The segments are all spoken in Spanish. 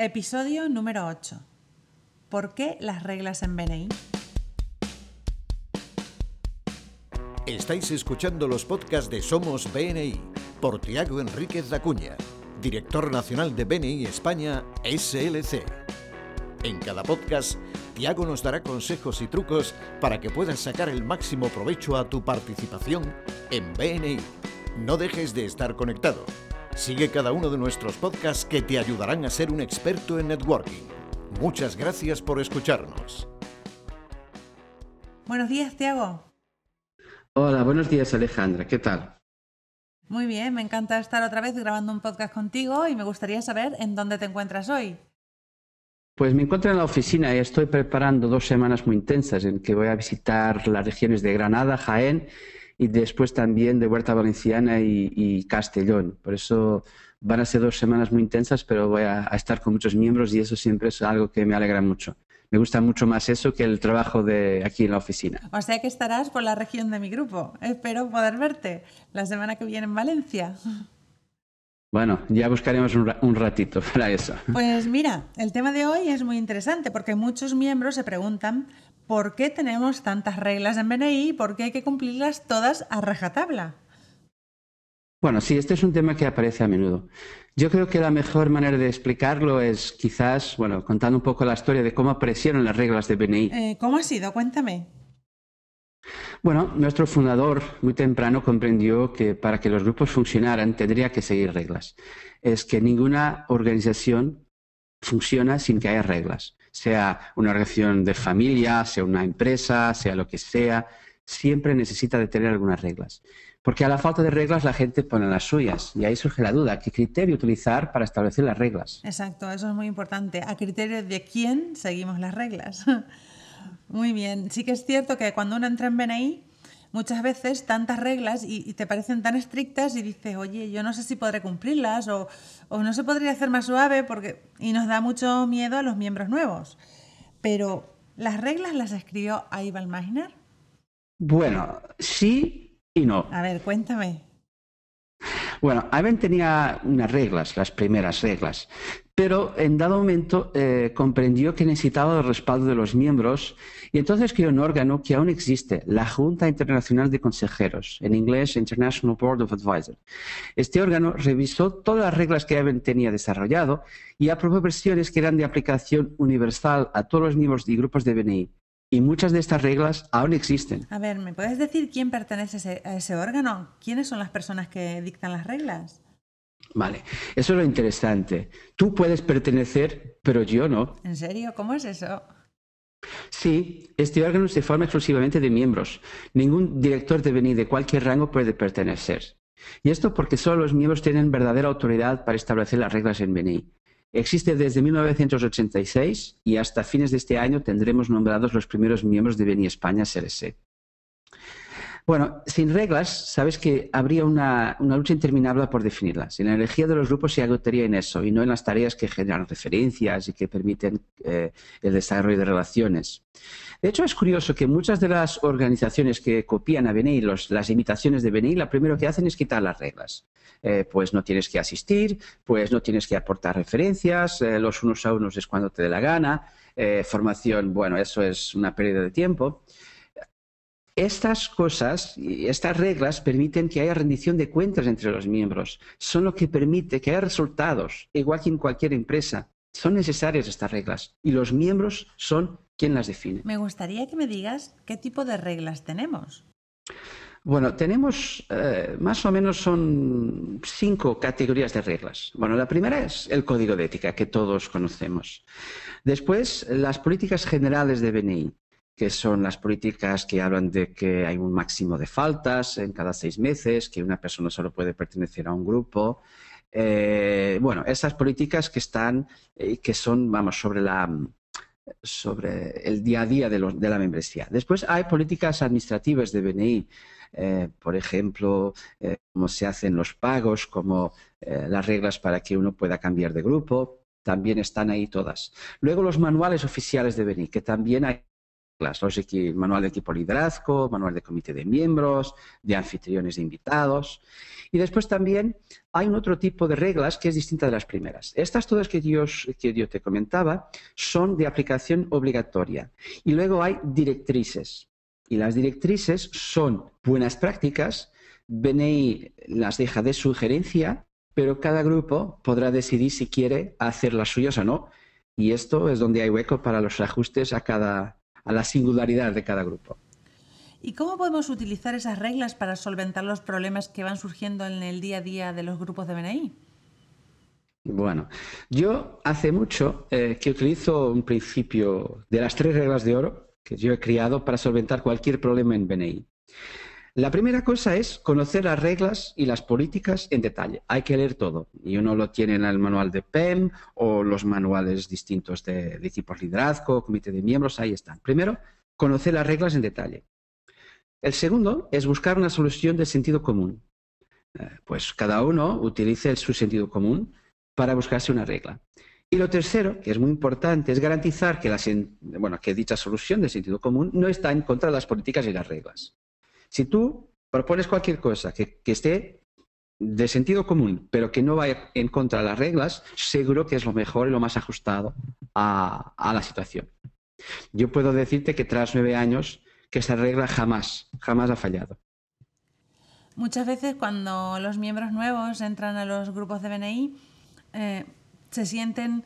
Episodio número 8. ¿Por qué las reglas en BNI? Estáis escuchando los podcasts de Somos BNI por Tiago Enríquez Acuña, director nacional de BNI España SLC. En cada podcast, Tiago nos dará consejos y trucos para que puedas sacar el máximo provecho a tu participación en BNI. No dejes de estar conectado. Sigue cada uno de nuestros podcasts que te ayudarán a ser un experto en networking. Muchas gracias por escucharnos. Buenos días, Tiago. Hola, buenos días Alejandra, ¿qué tal? Muy bien, me encanta estar otra vez grabando un podcast contigo y me gustaría saber en dónde te encuentras hoy. Pues me encuentro en la oficina y estoy preparando dos semanas muy intensas en que voy a visitar las regiones de Granada, Jaén y después también de Huerta Valenciana y, Castellón. Por eso van a ser dos semanas muy intensas, pero voy a, estar con muchos miembros y eso siempre es algo que me alegra mucho. Me gusta mucho más eso que el trabajo de aquí en la oficina. O sea que estarás por la región de mi grupo. Espero poder verte la semana que viene en Valencia. Bueno, ya buscaremos un, ratito para eso. Pues mira, el tema de hoy es muy interesante porque muchos miembros se preguntan por qué tenemos tantas reglas en BNI y por qué hay que cumplirlas todas a rajatabla. Bueno, sí, este es un tema que aparece a menudo. Yo creo que la mejor manera de explicarlo es quizás, bueno, contando un poco la historia de cómo aparecieron las reglas de BNI. Eh, ¿Cómo ha sido? Cuéntame. Bueno, nuestro fundador muy temprano comprendió que para que los grupos funcionaran tendría que seguir reglas. Es que ninguna organización funciona sin que haya reglas. Sea una organización de familia, sea una empresa, sea lo que sea, siempre necesita de tener algunas reglas. Porque a la falta de reglas la gente pone las suyas y ahí surge la duda, ¿qué criterio utilizar para establecer las reglas? Exacto, eso es muy importante. ¿A criterio de quién seguimos las reglas? Muy bien. Sí que es cierto que cuando uno entra en BNI, muchas veces tantas reglas y, te parecen tan estrictas y dices, oye, yo no sé si podré cumplirlas o, no se podría hacer más suave porque y nos da mucho miedo a los miembros nuevos. Pero, ¿las reglas las escribió Aibal Magner? Bueno, sí y no. A ver, cuéntame. Bueno, tenía unas reglas, las primeras reglas, pero en dado momento eh, comprendió que necesitaba el respaldo de los miembros y entonces creó un órgano que aún existe, la Junta Internacional de Consejeros, en inglés International Board of Advisors. Este órgano revisó todas las reglas que Ivan tenía desarrollado y aprobó versiones que eran de aplicación universal a todos los miembros y grupos de BNI y muchas de estas reglas aún existen. A ver, ¿me puedes decir quién pertenece a ese, órgano? ¿Quiénes son las personas que dictan las reglas? Vale, eso es lo interesante. Tú puedes pertenecer, pero yo no. ¿En serio? ¿Cómo es eso? Sí, este órgano se forma exclusivamente de miembros. Ningún director de BNI de cualquier rango puede pertenecer. Y esto porque solo los miembros tienen verdadera autoridad para establecer las reglas en BNI. Existe desde 1986 y hasta fines de este año tendremos nombrados los primeros miembros de Beni España SLC. Bueno, sin reglas, sabes que habría una, lucha interminable por definirlas. Y la energía de los grupos se agotaría en eso y no en las tareas que generan referencias y que permiten eh, el desarrollo de relaciones. De hecho, es curioso que muchas de las organizaciones que copian a BNI, las imitaciones de BNI, lo primero que hacen es quitar las reglas. Eh, pues no tienes que asistir, pues no tienes que aportar referencias, eh, los unos a unos es cuando te dé la gana, formación, bueno, eso es una pérdida de tiempo. Estas cosas y estas reglas permiten que haya rendición de cuentas entre los miembros. Son lo que permite que haya resultados, igual que en cualquier empresa. Son necesarias estas reglas y los miembros son quien las define. Me gustaría que me digas qué tipo de reglas tenemos. Bueno, tenemos eh, más o menos son cinco categorías de reglas. Bueno, la primera es el código de ética que todos conocemos. Después, las políticas generales de BNI que son las políticas que hablan de que hay un máximo de faltas en cada seis meses, que una persona solo puede pertenecer a un grupo. Eh, bueno, esas políticas que están, eh, que son, vamos, sobre la sobre el día a día de, la membresía. Después hay políticas administrativas de BNI, eh, por ejemplo, cómo se hacen los pagos, como las reglas para que uno pueda cambiar de grupo, también están ahí todas. Luego los manuales oficiales de BNI, que también hay los manual de equipo liderazgo, manual de comité de miembros, de anfitriones de invitados. Y después también hay un otro tipo de reglas que es distinta de las primeras. Estas todas que yo, que yo te comentaba son de aplicación obligatoria. Y luego hay directrices. Y las directrices son buenas prácticas, BNI las deja de sugerencia, pero cada grupo podrá decidir si quiere hacer las suyas o no. Y esto es donde hay hueco para los ajustes a, cada, a la singularidad de cada grupo. ¿Y cómo podemos utilizar esas reglas para solventar los problemas que van surgiendo en el día a día de los grupos de BNI? Bueno, yo hace mucho eh, que utilizo un principio de las tres reglas de oro que yo he creado para solventar cualquier problema en BNI. La primera cosa es conocer las reglas y las políticas en detalle. Hay que leer todo. Y uno lo tiene en el manual de PEM o los manuales distintos de, de equipos liderazgo, comité de miembros, ahí están. Primero, conocer las reglas en detalle. El segundo es buscar una solución de sentido común. Eh, pues cada uno utilice su sentido común para buscarse una regla. Y lo tercero, que es muy importante, es garantizar que, que dicha solución de sentido común no está en contra de las políticas y las reglas. Si tú propones cualquier cosa que, esté de sentido común, pero que no vaya en contra de las reglas, seguro que es lo mejor y lo más ajustado a, la situación. Yo puedo decirte que tras nueve años que esa regla jamás, jamás ha fallado. Muchas veces cuando los miembros nuevos entran a los grupos de BNI, eh, se sienten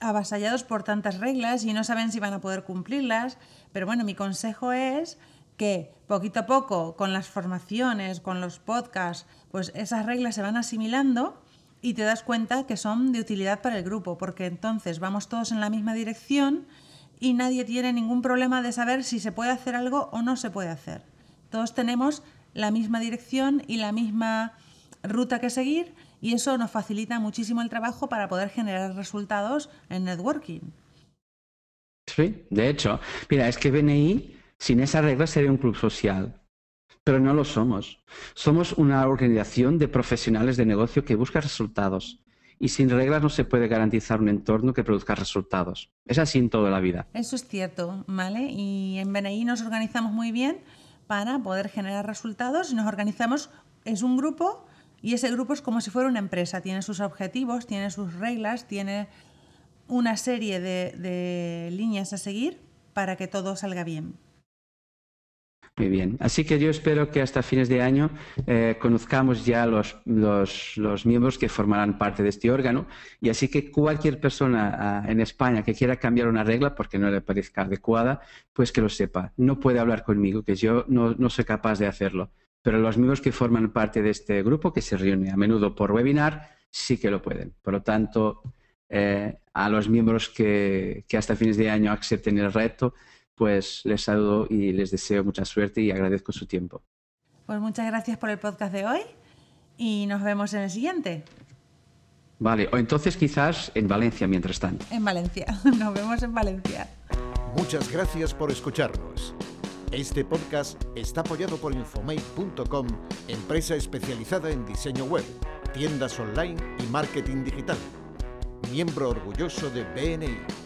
avasallados por tantas reglas y no saben si van a poder cumplirlas. Pero bueno, mi consejo es que poquito a poco, con las formaciones, con los podcasts, pues esas reglas se van asimilando y te das cuenta que son de utilidad para el grupo, porque entonces vamos todos en la misma dirección y nadie tiene ningún problema de saber si se puede hacer algo o no se puede hacer. Todos tenemos la misma dirección y la misma ruta que seguir y eso nos facilita muchísimo el trabajo para poder generar resultados en networking. Sí, de hecho, mira, es que BNI sin esa regla sería un club social, pero no lo somos. Somos una organización de profesionales de negocio que busca resultados y sin reglas no se puede garantizar un entorno que produzca resultados. Es así en toda la vida. Eso es cierto, ¿vale? Y en BNI nos organizamos muy bien para poder generar resultados nos organizamos, es un grupo y ese grupo es como si fuera una empresa, tiene sus objetivos, tiene sus reglas, tiene una serie de líneas a seguir para que todo salga bien. Muy bien. Así que yo espero que hasta fines de año eh, conozcamos ya los, los, miembros que formarán parte de este órgano y así que cualquier persona ah, en España que quiera cambiar una regla porque no le parezca adecuada, pues que lo sepa. No puede hablar conmigo, que yo no, no soy capaz de hacerlo. Pero los miembros que forman parte de este grupo, que se reúne a menudo por webinar, sí que lo pueden. Por lo tanto, eh, a los miembros que, que hasta fines de año acepten el reto, pues les saludo y les deseo mucha suerte y agradezco su tiempo. Pues muchas gracias por el podcast de hoy y nos vemos en el siguiente. Vale, o entonces quizás en Valencia mientras tanto. En Valencia, nos vemos en Valencia. Muchas gracias por escucharnos. Este podcast está apoyado por Infomate.com, empresa especializada en diseño web, tiendas online y marketing digital. Miembro orgulloso de BNI.